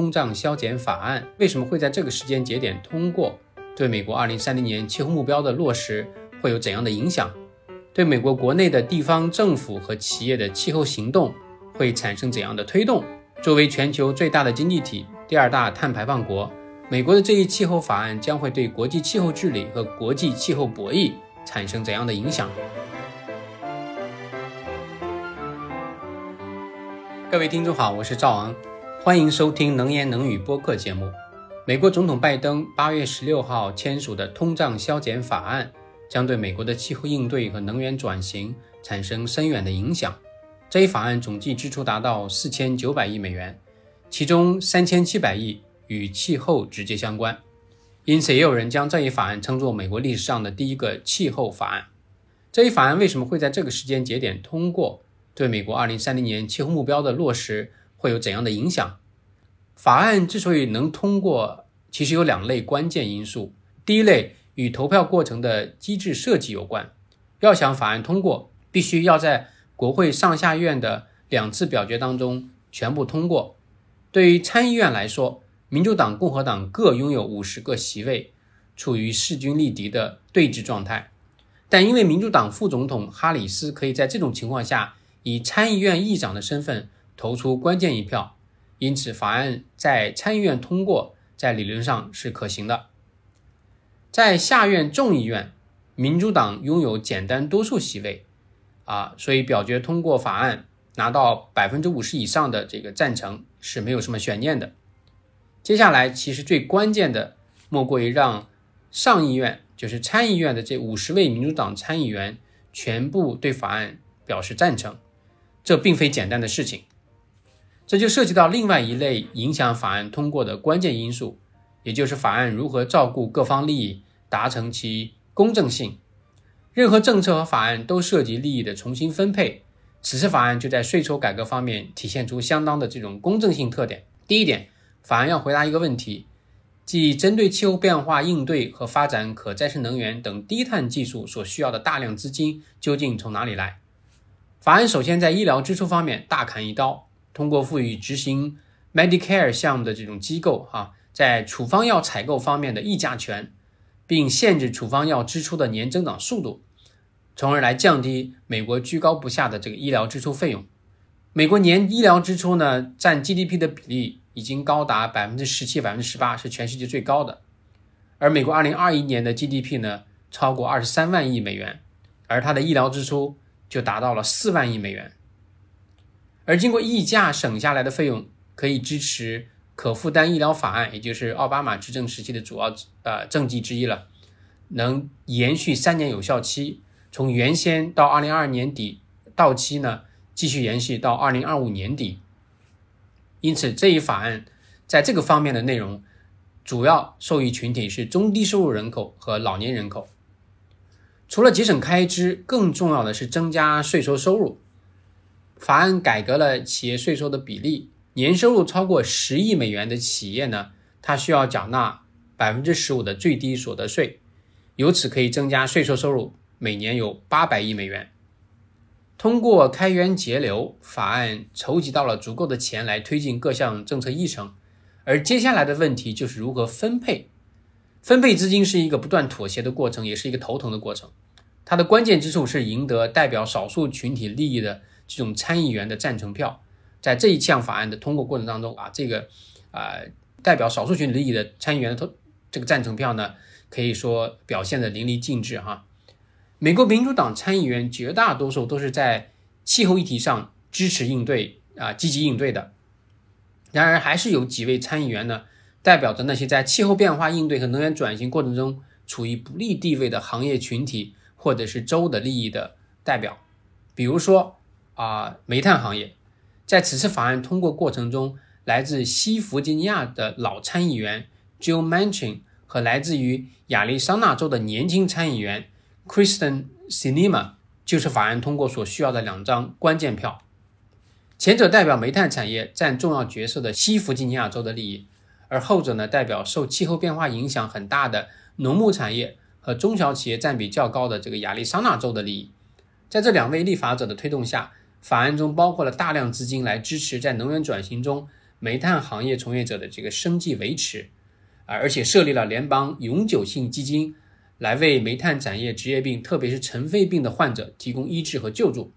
通胀削减法案为什么会在这个时间节点通过？对美国2030年气候目标的落实会有怎样的影响？对美国国内的地方政府和企业的气候行动会产生怎样的推动？作为全球最大的经济体、第二大碳排放国，美国的这一气候法案将会对国际气候治理和国际气候博弈产生怎样的影响？各位听众好，我是赵昂。欢迎收听能言能语播客节目。美国总统拜登八月十六号签署的通胀削减法案，将对美国的气候应对和能源转型产生深远的影响。这一法案总计支出达到四千九百亿美元，其中三千七百亿与气候直接相关。因此，也有人将这一法案称作美国历史上的第一个气候法案。这一法案为什么会在这个时间节点通过？对美国二零三零年气候目标的落实？会有怎样的影响？法案之所以能通过，其实有两类关键因素。第一类与投票过程的机制设计有关。要想法案通过，必须要在国会上下院的两次表决当中全部通过。对于参议院来说，民主党、共和党各拥有五十个席位，处于势均力敌的对峙状态。但因为民主党副总统哈里斯可以在这种情况下以参议院议长的身份。投出关键一票，因此法案在参议院通过，在理论上是可行的。在下院众议院，民主党拥有简单多数席位，啊，所以表决通过法案拿到百分之五十以上的这个赞成是没有什么悬念的。接下来，其实最关键的莫过于让上议院，就是参议院的这五十位民主党参议员全部对法案表示赞成，这并非简单的事情。这就涉及到另外一类影响法案通过的关键因素，也就是法案如何照顾各方利益，达成其公正性。任何政策和法案都涉及利益的重新分配，此次法案就在税收改革方面体现出相当的这种公正性特点。第一点，法案要回答一个问题，即针对气候变化应对和发展可再生能源等低碳技术所需要的大量资金究竟从哪里来？法案首先在医疗支出方面大砍一刀。通过赋予执行 Medicare 项目的这种机构，哈，在处方药采购方面的议价权，并限制处方药支出的年增长速度，从而来降低美国居高不下的这个医疗支出费用。美国年医疗支出呢，占 GDP 的比例已经高达百分之十七、百分之十八，是全世界最高的。而美国二零二一年的 GDP 呢，超过二十三万亿美元，而它的医疗支出就达到了四万亿美元。而经过议价省下来的费用，可以支持可负担医疗法案，也就是奥巴马执政时期的主要呃政绩之一了，能延续三年有效期，从原先到二零二二年底到期呢，继续延续到二零二五年底。因此，这一法案在这个方面的内容，主要受益群体是中低收入人口和老年人口。除了节省开支，更重要的是增加税收收入。法案改革了企业税收的比例，年收入超过十亿美元的企业呢，它需要缴纳百分之十五的最低所得税，由此可以增加税收收入，每年有八百亿美元。通过开源节流法案，筹集到了足够的钱来推进各项政策议程，而接下来的问题就是如何分配。分配资金是一个不断妥协的过程，也是一个头疼的过程。它的关键之处是赢得代表少数群体利益的。这种参议员的赞成票，在这一项法案的通过过程当中啊，这个啊代表少数群体利益的参议员的投这个赞成票呢，可以说表现的淋漓尽致哈。美国民主党参议员绝大多数都是在气候议题上支持应对啊积极应对的，然而还是有几位参议员呢，代表着那些在气候变化应对和能源转型过程中处于不利地位的行业群体或者是州的利益的代表，比如说。啊，煤炭行业在此次法案通过过程中，来自西弗吉尼亚的老参议员 Joe Manchin 和来自于亚利桑那州的年轻参议员 Kristen Sinema 就是法案通过所需要的两张关键票。前者代表煤炭产业占重要角色的西弗吉尼亚州的利益，而后者呢，代表受气候变化影响很大的农牧产业和中小企业占比较高的这个亚利桑那州的利益。在这两位立法者的推动下。法案中包括了大量资金来支持在能源转型中煤炭行业从业者的这个生计维持，啊，而且设立了联邦永久性基金，来为煤炭产业职业病，特别是尘肺病的患者提供医治和救助，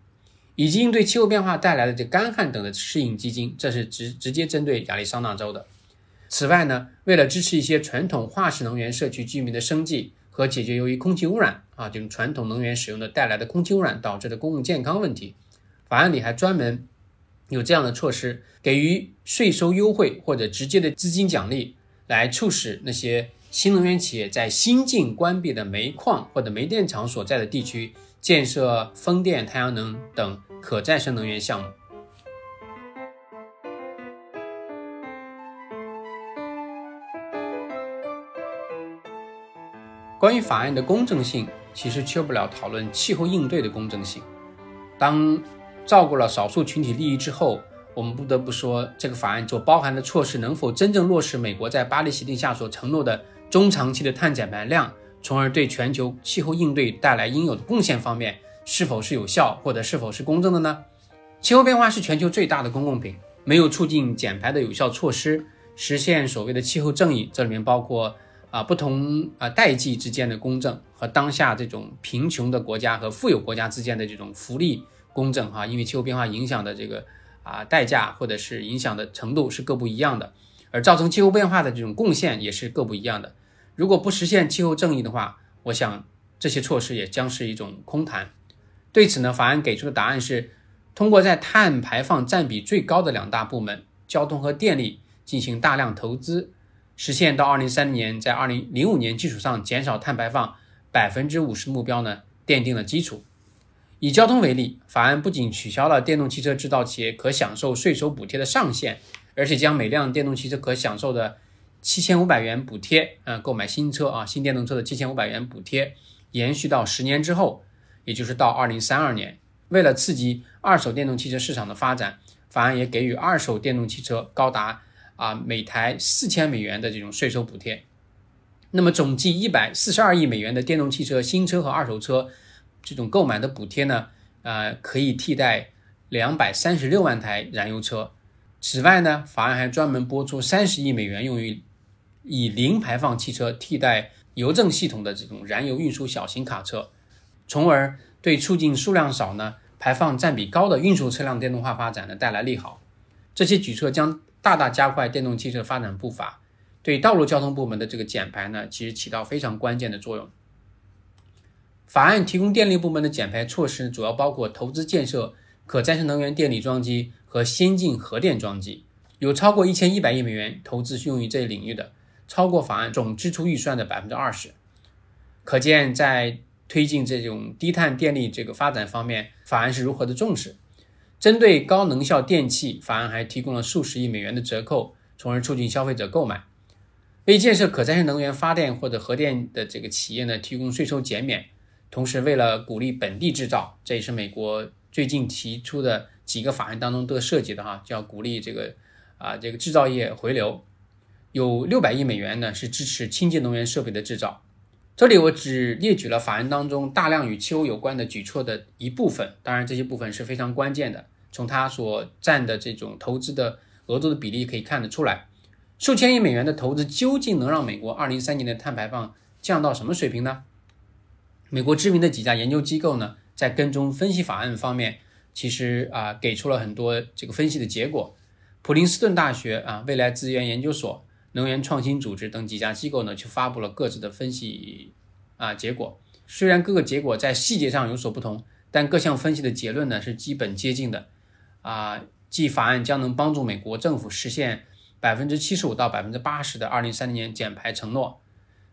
以及应对气候变化带来的这干旱等的适应基金，这是直直接针对亚利桑那州的。此外呢，为了支持一些传统化石能源社区居民的生计和解决由于空气污染啊这种传统能源使用的带来的空气污染导致的公共健康问题，法案里还专门。有这样的措施，给予税收优惠或者直接的资金奖励，来促使那些新能源企业在新近关闭的煤矿或者煤电厂所在的地区建设风电、太阳能等可再生能源项目。关于法案的公正性，其实缺不了讨论气候应对的公正性。当照顾了少数群体利益之后，我们不得不说，这个法案所包含的措施能否真正落实美国在巴黎协定下所承诺的中长期的碳减排量，从而对全球气候应对带来应有的贡献方面，是否是有效或者是否是公正的呢？气候变化是全球最大的公共品，没有促进减排的有效措施，实现所谓的气候正义，这里面包括啊不同啊代际之间的公正和当下这种贫穷的国家和富有国家之间的这种福利。公正哈，因为气候变化影响的这个啊代价或者是影响的程度是各不一样的，而造成气候变化的这种贡献也是各不一样的。如果不实现气候正义的话，我想这些措施也将是一种空谈。对此呢，法案给出的答案是通过在碳排放占比最高的两大部门交通和电力进行大量投资，实现到二零三零年在二零零五年基础上减少碳排放百分之五十目标呢，奠定了基础。以交通为例，法案不仅取消了电动汽车制造企业可享受税收补贴的上限，而且将每辆电动汽车可享受的七千五百元补贴，嗯，购买新车啊，新电动车的七千五百元补贴延续到十年之后，也就是到二零三二年。为了刺激二手电动汽车市场的发展，法案也给予二手电动汽车高达啊每台四千美元的这种税收补贴。那么总计一百四十二亿美元的电动汽车新车和二手车。这种购买的补贴呢，呃，可以替代两百三十六万台燃油车。此外呢，法案还专门拨出三十亿美元，用于以零排放汽车替代邮政系统的这种燃油运输小型卡车，从而对促进数量少呢、排放占比高的运输车辆电动化发展呢带来利好。这些举措将大大加快电动汽车发展步伐，对道路交通部门的这个减排呢，其实起到非常关键的作用。法案提供电力部门的减排措施，主要包括投资建设可再生能源电力装机和先进核电装机，有超过一千一百亿美元投资用于这一领域的，超过法案总支出预算的百分之二十。可见，在推进这种低碳电力这个发展方面，法案是如何的重视。针对高能效电器，法案还提供了数十亿美元的折扣，从而促进消费者购买。为建设可再生能源发电或者核电的这个企业呢，提供税收减免。同时，为了鼓励本地制造，这也是美国最近提出的几个法案当中都涉及的哈，叫鼓励这个啊这个制造业回流，有六百亿美元呢是支持清洁能源设备的制造。这里我只列举了法案当中大量与气候有关的举措的一部分，当然这些部分是非常关键的。从它所占的这种投资的额度的比例可以看得出来，数千亿美元的投资究竟能让美国二零三年的碳排放降到什么水平呢？美国知名的几家研究机构呢，在跟踪分析法案方面，其实啊给出了很多这个分析的结果。普林斯顿大学啊、未来资源研究所、能源创新组织等几家机构呢，就发布了各自的分析啊结果。虽然各个结果在细节上有所不同，但各项分析的结论呢是基本接近的。啊，即法案将能帮助美国政府实现百分之七十五到百分之八十的二零三零年减排承诺。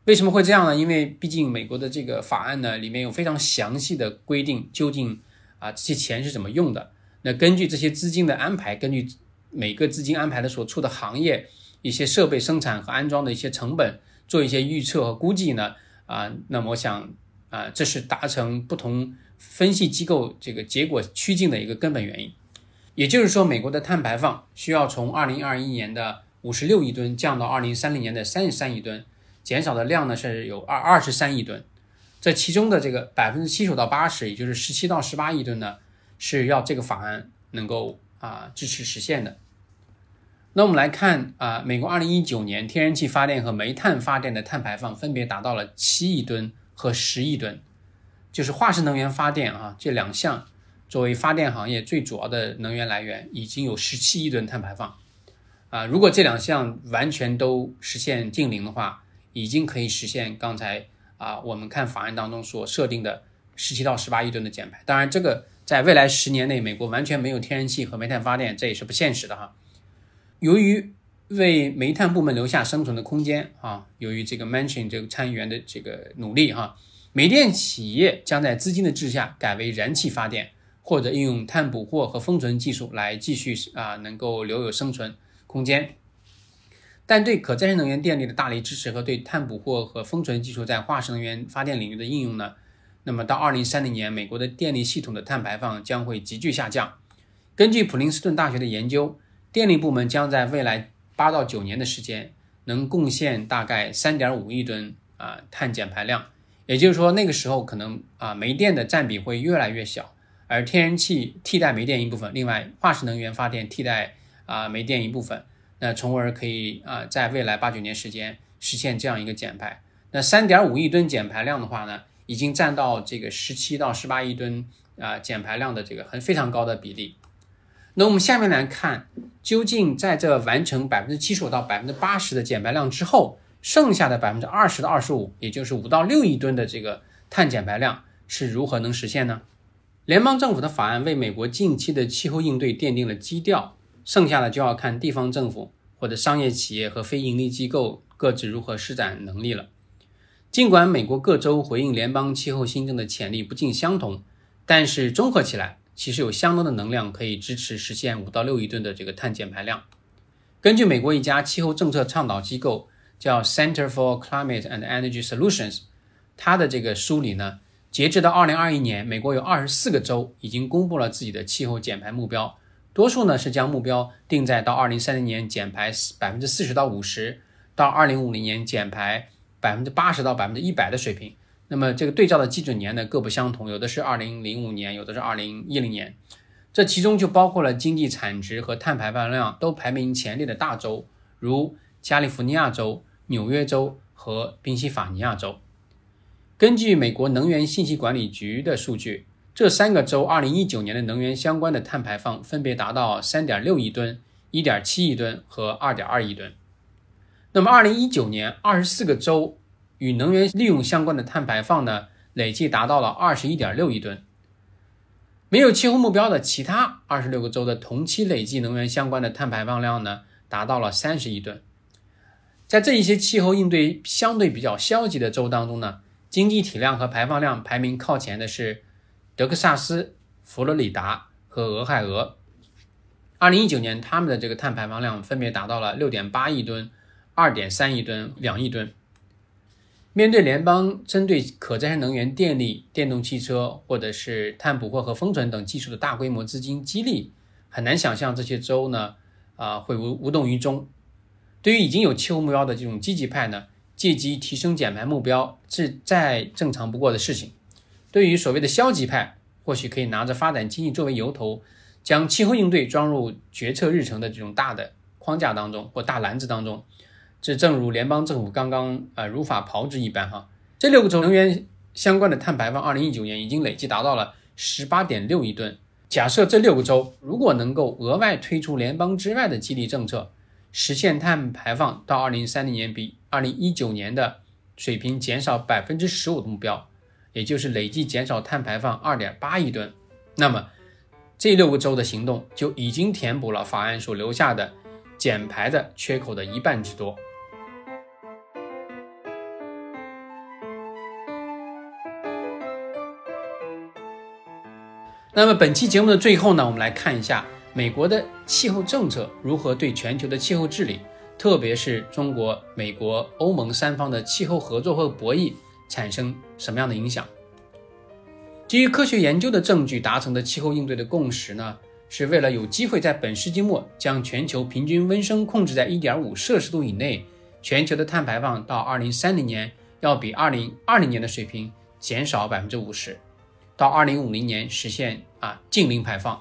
为什么会这样呢？因为毕竟美国的这个法案呢，里面有非常详细的规定，究竟啊这些钱是怎么用的。那根据这些资金的安排，根据每个资金安排的所处的行业一些设备生产和安装的一些成本，做一些预测和估计呢啊，那么我想啊，这是达成不同分析机构这个结果趋近的一个根本原因。也就是说，美国的碳排放需要从二零二一年的五十六亿吨降到二零三零年的三十三亿吨。减少的量呢是有二二十三亿吨，这其中的这个百分之七十到八十，也就是十七到十八亿吨呢，是要这个法案能够啊支持实现的。那我们来看啊，美国二零一九年天然气发电和煤炭发电的碳排放分别达到了七亿吨和十亿吨，就是化石能源发电啊这两项作为发电行业最主要的能源来源，已经有十七亿吨碳排放啊。如果这两项完全都实现净零的话，已经可以实现刚才啊我们看法案当中所设定的十七到十八亿吨的减排。当然，这个在未来十年内，美国完全没有天然气和煤炭发电，这也是不现实的哈。由于为煤炭部门留下生存的空间啊，由于这个 Manchin 这个参议员的这个努力哈，煤电企业将在资金的制下改为燃气发电，或者应用碳捕获和封存技术来继续啊能够留有生存空间。但对可再生能源电力的大力支持和对碳捕获和封存技术在化石能源发电领域的应用呢，那么到二零三零年，美国的电力系统的碳排放将会急剧下降。根据普林斯顿大学的研究。电力部门将在未来八到九年的时间，能贡献大概三点五亿吨啊碳减排量。也就是说，那个时候可能啊煤电的占比会越来越小，而天然气替代煤电一部分，另外化石能源发电替代啊煤电一部分，那从而可以啊在未来八九年时间实现这样一个减排。那三点五亿吨减排量的话呢，已经占到这个十七到十八亿吨啊减排量的这个很非常高的比例。那我们下面来看，究竟在这完成百分之七十五到百分之八十的减排量之后，剩下的百分之二十到二十五，也就是五到六亿吨的这个碳减排量是如何能实现呢？联邦政府的法案为美国近期的气候应对奠定了基调，剩下的就要看地方政府或者商业企业和非盈利机构各自如何施展能力了。尽管美国各州回应联邦气候新政的潜力不尽相同，但是综合起来。其实有相当的能量可以支持实现五到六亿吨的这个碳减排量。根据美国一家气候政策倡导机构叫 Center for Climate and Energy Solutions，它的这个梳理呢，截至到二零二一年，美国有二十四个州已经公布了自己的气候减排目标，多数呢是将目标定在到二零三零年减排百分之四十到五十，到二零五零年减排百分之八十到百分之一百的水平。那么这个对照的基准年呢各不相同，有的是二零零五年，有的是二零一零年。这其中就包括了经济产值和碳排放量都排名前列的大州，如加利福尼亚州、纽约州和宾夕法尼亚州。根据美国能源信息管理局的数据，这三个州二零一九年的能源相关的碳排放分别达到三点六亿吨、一点七亿吨和二点二亿吨。那么二零一九年二十四个州。与能源利用相关的碳排放呢，累计达到了二十一点六亿吨。没有气候目标的其他二十六个州的同期累计能源相关的碳排放量呢，达到了三十亿吨。在这一些气候应对相对比较消极的州当中呢，经济体量和排放量排名靠前的是德克萨斯、佛罗里达和俄亥俄。二零一九年，他们的这个碳排放量分别达到了六点八亿吨、二点三亿吨、两亿吨。面对联邦针对可再生能源电力、电动汽车或者是碳捕获和封存等技术的大规模资金激励，很难想象这些州呢啊会无无动于衷。对于已经有气候目标的这种积极派呢，借机提升减排目标是再正常不过的事情。对于所谓的消极派，或许可以拿着发展经济作为由头，将气候应对装入决策日程的这种大的框架当中或大篮子当中。这正如联邦政府刚刚呃如法炮制一般哈，这六个州能源相关的碳排放，二零一九年已经累计达到了十八点六亿吨。假设这六个州如果能够额外推出联邦之外的激励政策，实现碳排放到二零三零年比二零一九年的水平减少百分之十五的目标，也就是累计减少碳排放二点八亿吨，那么这六个州的行动就已经填补了法案所留下的减排的缺口的一半之多。那么本期节目的最后呢，我们来看一下美国的气候政策如何对全球的气候治理，特别是中国、美国、欧盟三方的气候合作和博弈产生什么样的影响？基于科学研究的证据达成的气候应对的共识呢，是为了有机会在本世纪末将全球平均温升控制在1.5摄氏度以内，全球的碳排放到2030年要比2020年的水平减少50%。到二零五零年实现啊净零排放。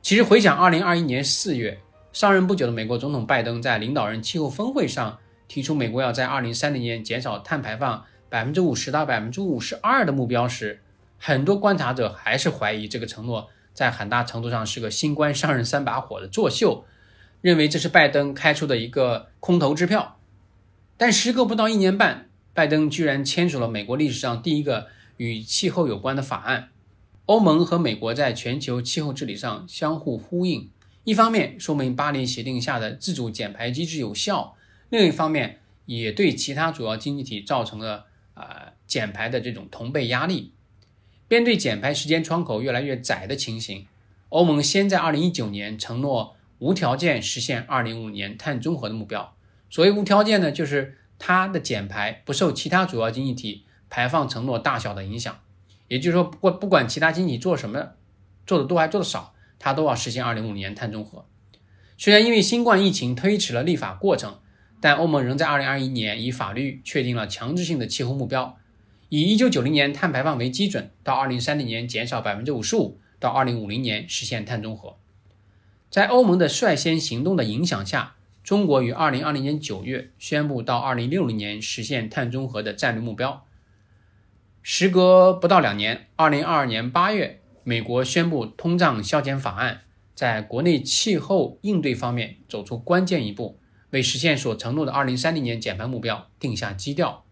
其实回想二零二一年四月上任不久的美国总统拜登在领导人气候峰会上提出美国要在二零三零年减少碳排放百分之五十到百分之五十二的目标时，很多观察者还是怀疑这个承诺在很大程度上是个新官上任三把火的作秀，认为这是拜登开出的一个空头支票。但时隔不到一年半，拜登居然签署了美国历史上第一个与气候有关的法案。欧盟和美国在全球气候治理上相互呼应。一方面说明巴黎协定下的自主减排机制有效，另一方面也对其他主要经济体造成了呃减排的这种同辈压力。面对减排时间窗口越来越窄的情形，欧盟先在2019年承诺无条件实现205年碳中和的目标。所谓无条件呢，就是它的减排不受其他主要经济体排放承诺大小的影响，也就是说，不不管其他经济体做什么，做的多还做的少。它都要实现2055年碳中和。虽然因为新冠疫情推迟了立法过程，但欧盟仍在2021年以法律确定了强制性的气候目标，以1990年碳排放为基准，到2030年减少55%，到2050年实现碳中和。在欧盟的率先行动的影响下，中国于2020年9月宣布到2060年实现碳中和的战略目标。时隔不到两年，2022年8月。美国宣布通胀削减法案，在国内气候应对方面走出关键一步，为实现所承诺的2030年减排目标定下基调。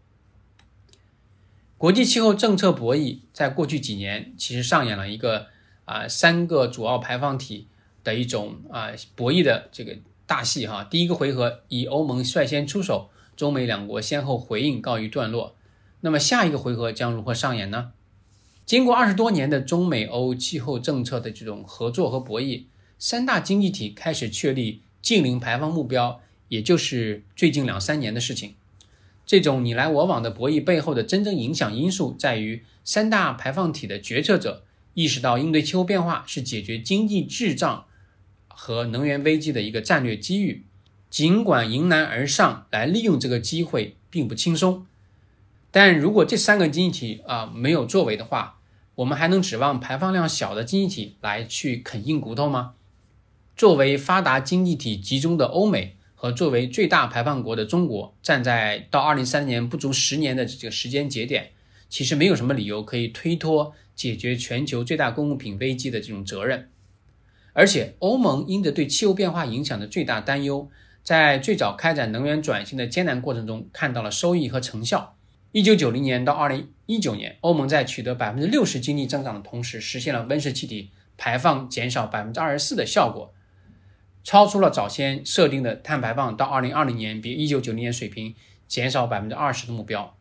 国际气候政策博弈在过去几年其实上演了一个啊三个主要排放体的一种啊博弈的这个大戏哈。第一个回合以欧盟率先出手，中美两国先后回应告一段落。那么下一个回合将如何上演呢？经过二十多年的中美欧气候政策的这种合作和博弈，三大经济体开始确立净零排放目标，也就是最近两三年的事情。这种你来我往的博弈背后的真正影响因素，在于三大排放体的决策者意识到应对气候变化是解决经济滞胀和能源危机的一个战略机遇。尽管迎难而上来利用这个机会并不轻松，但如果这三个经济体啊没有作为的话，我们还能指望排放量小的经济体来去啃硬骨头吗？作为发达经济体集中的欧美和作为最大排放国的中国，站在到二零三零年不足十年的这个时间节点，其实没有什么理由可以推脱解决全球最大公共品危机的这种责任。而且，欧盟因着对气候变化影响的最大担忧，在最早开展能源转型的艰难过程中看到了收益和成效。一九九零年到二零一九年，欧盟在取得百分之六十经济增长的同时，实现了温室气体排放减少百分之二十四的效果，超出了早先设定的碳排放到二零二零年比一九九零年水平减少百分之二十的目标。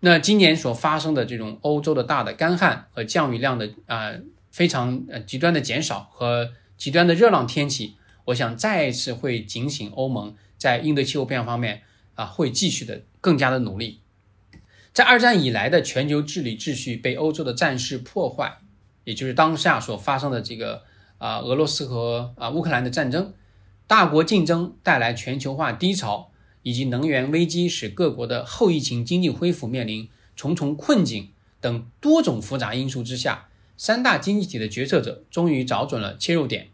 那今年所发生的这种欧洲的大的干旱和降雨量的啊非常呃极端的减少和极端的热浪天气，我想再一次会警醒欧盟在应对气候变化方面啊会继续的更加的努力。在二战以来的全球治理秩序被欧洲的战事破坏，也就是当下所发生的这个啊俄罗斯和啊乌克兰的战争，大国竞争带来全球化低潮，以及能源危机使各国的后疫情经济恢复面临重重困境等多种复杂因素之下，三大经济体的决策者终于找准了切入点，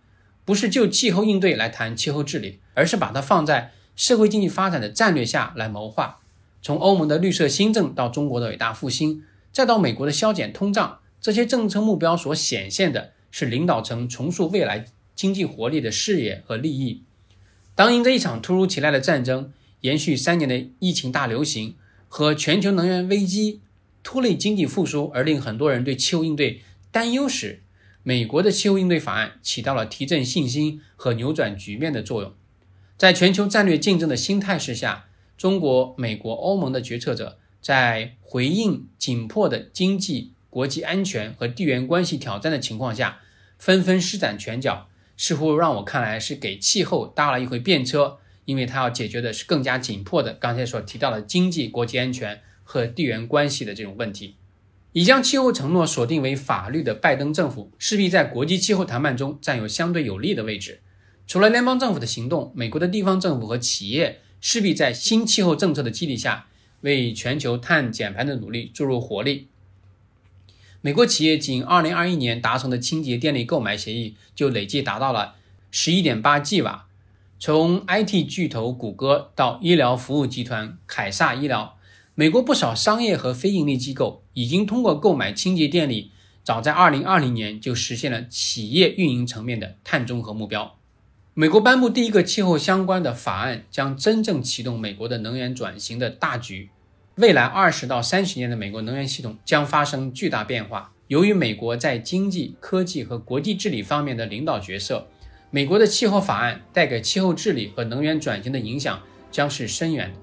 不是就气候应对来谈气候治理，而是把它放在社会经济发展的战略下来谋划。从欧盟的绿色新政到中国的伟大复兴，再到美国的削减通胀，这些政策目标所显现的是领导层重塑未来经济活力的视野和利益。当因这一场突如其来的战争、延续三年的疫情大流行和全球能源危机拖累经济复苏，而令很多人对气候应对担忧时，美国的气候应对法案起到了提振信心和扭转局面的作用。在全球战略竞争的新态势下。中国、美国、欧盟的决策者在回应紧迫的经济、国际安全和地缘关系挑战的情况下，纷纷施展拳脚，似乎让我看来是给气候搭了一回便车，因为它要解决的是更加紧迫的刚才所提到的经济、国际安全和地缘关系的这种问题。已将气候承诺锁定为法律的拜登政府，势必在国际气候谈判中占有相对有利的位置。除了联邦政府的行动，美国的地方政府和企业。势必在新气候政策的激励下，为全球碳减排的努力注入活力。美国企业仅2021年达成的清洁电力购买协议就累计达到了11.8 g 瓦，从 IT 巨头谷歌到医疗服务集团凯撒医疗，美国不少商业和非盈利机构已经通过购买清洁电力，早在2020年就实现了企业运营层面的碳中和目标。美国颁布第一个气候相关的法案，将真正启动美国的能源转型的大局。未来二十到三十年的美国能源系统将发生巨大变化。由于美国在经济、科技和国际治理方面的领导角色，美国的气候法案带给气候治理和能源转型的影响将是深远的。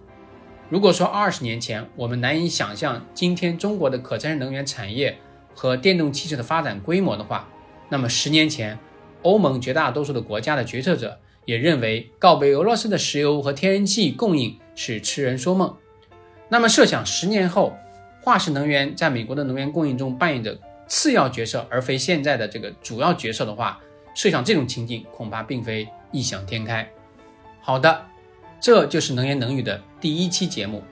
如果说二十年前我们难以想象今天中国的可再生能源产业和电动汽车的发展规模的话，那么十年前，欧盟绝大多数的国家的决策者也认为告别俄罗斯的石油和天然气供应是痴人说梦。那么，设想十年后，化石能源在美国的能源供应中扮演着次要角色，而非现在的这个主要角色的话，设想这种情景恐怕并非异想天开。好的，这就是能言能语的第一期节目，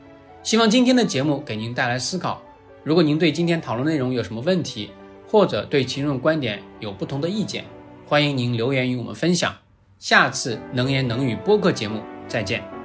希望今天的节目给您带来思考。如果您对今天讨论内容有什么问题，或者对其中的观点有不同的意见，欢迎您留言与我们分享。下次能言能语播客节目再见。